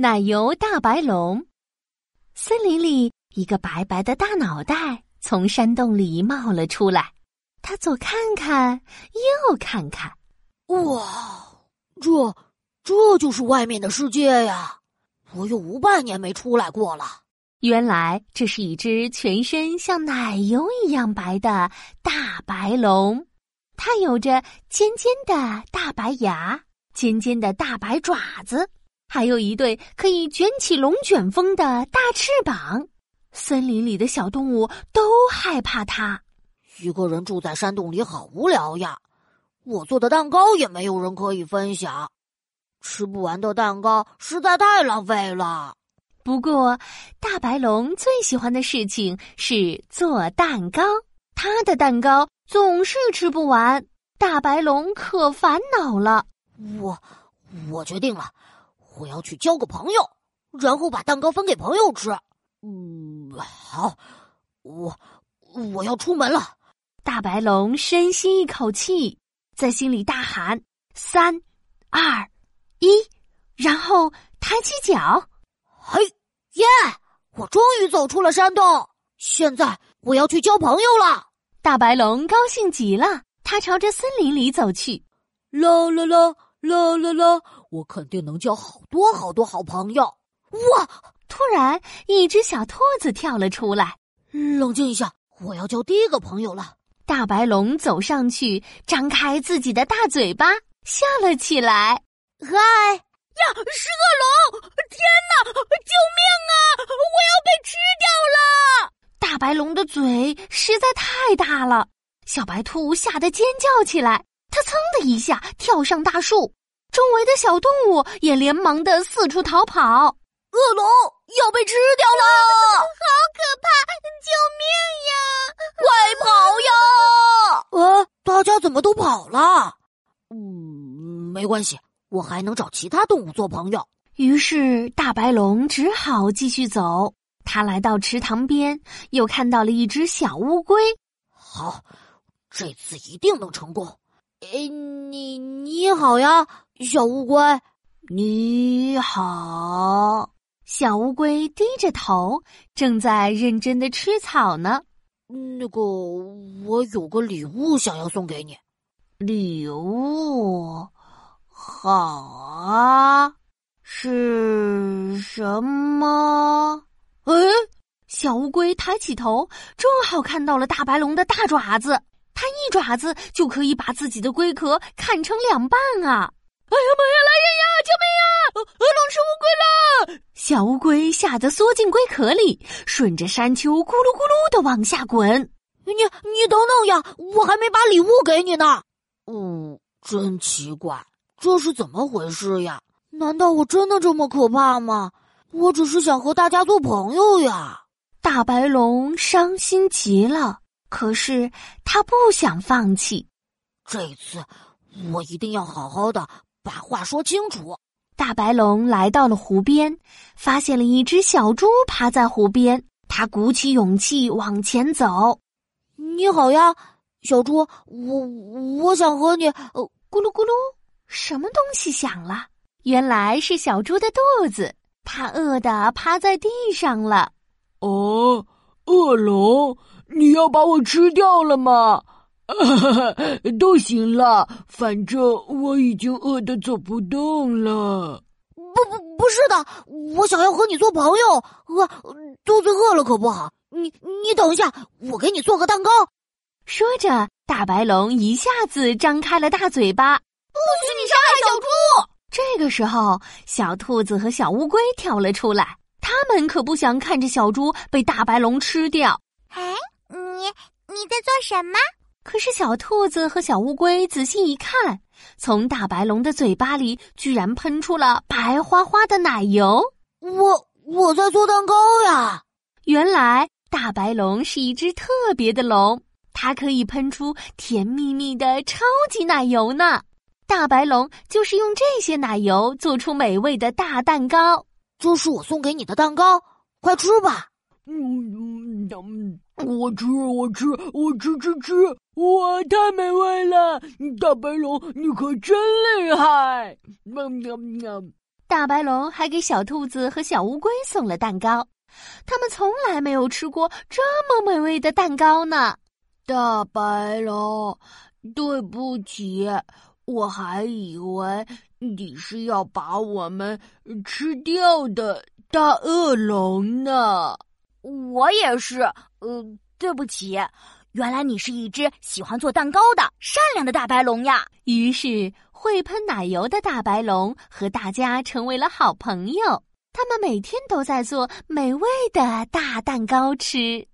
奶油大白龙。森林里，一个白白的大脑袋从山洞里冒了出来。他左看看，右看看，哇，这这就是外面的世界呀！我有五百年没出来过了。原来这是一只全身像奶油一样白的大白龙，它有着尖尖的大白牙、尖尖的大白爪子，还有一对可以卷起龙卷风的大翅膀。森林里的小动物都害怕它。一个人住在山洞里好无聊呀！我做的蛋糕也没有人可以分享，吃不完的蛋糕实在太浪费了。不过，大白龙最喜欢的事情是做蛋糕。他的蛋糕总是吃不完，大白龙可烦恼了。我，我决定了，我要去交个朋友，然后把蛋糕分给朋友吃。嗯，好，我我要出门了。大白龙深吸一口气，在心里大喊：“三、二、一！”然后抬起脚。嘿，耶！我终于走出了山洞，现在我要去交朋友了。大白龙高兴极了，他朝着森林里走去。啦啦啦啦啦啦！我肯定能交好多好多好朋友。哇！突然，一只小兔子跳了出来。冷静一下，我要交第一个朋友了。大白龙走上去，张开自己的大嘴巴，笑了起来。嗨！呀，是恶龙！天哪，救命啊！我要被吃掉了！大白龙的嘴实在太大了，小白兔吓得尖叫起来。它噌的一下跳上大树，周围的小动物也连忙的四处逃跑。恶龙要被吃掉了！好可怕！救命呀！快跑呀！啊，大家怎么都跑了？嗯，没关系。我还能找其他动物做朋友。于是大白龙只好继续走。他来到池塘边，又看到了一只小乌龟。好，这次一定能成功。哎，你你好呀，小乌龟。你好，小乌龟低着头，正在认真的吃草呢。那个，我有个礼物想要送给你。礼物。好啊，是什么？哎，小乌龟抬起头，正好看到了大白龙的大爪子。它一爪子就可以把自己的龟壳砍成两半啊！哎呀妈呀，来人呀！救命呀！恶龙吃乌龟了！小乌龟吓得缩进龟壳里，顺着山丘咕噜咕噜的往下滚。你你等等呀，我还没把礼物给你呢。嗯，真奇怪。这是怎么回事呀？难道我真的这么可怕吗？我只是想和大家做朋友呀！大白龙伤心极了，可是他不想放弃。这次我一定要好好的把话说清楚。大白龙来到了湖边，发现了一只小猪趴在湖边。他鼓起勇气往前走。你好呀，小猪，我我想和你……呃，咕噜咕噜。什么东西响了？原来是小猪的肚子，它饿得趴在地上了。哦，恶龙，你要把我吃掉了吗？都行了，反正我已经饿得走不动了。不不不是的，我想要和你做朋友。饿，肚子饿了可不好。你你等一下，我给你做个蛋糕。说着，大白龙一下子张开了大嘴巴。不许你伤害小猪！这个时候，小兔子和小乌龟跳了出来，他们可不想看着小猪被大白龙吃掉。哎，你你在做什么？可是小兔子和小乌龟仔细一看，从大白龙的嘴巴里居然喷出了白花花的奶油。我我在做蛋糕呀！原来大白龙是一只特别的龙，它可以喷出甜蜜蜜的超级奶油呢。大白龙就是用这些奶油做出美味的大蛋糕。这是我送给你的蛋糕，快吃吧。嗯嗯，我吃，我吃，我吃吃吃，哇，太美味了！大白龙，你可真厉害！喵喵喵！大白龙还给小兔子和小乌龟送了蛋糕，他们从来没有吃过这么美味的蛋糕呢。大白龙，对不起，我还以为你是要把我们吃掉的大恶龙呢。我也是，呃，对不起，原来你是一只喜欢做蛋糕的善良的大白龙呀。于是，会喷奶油的大白龙和大家成为了好朋友。他们每天都在做美味的大蛋糕吃。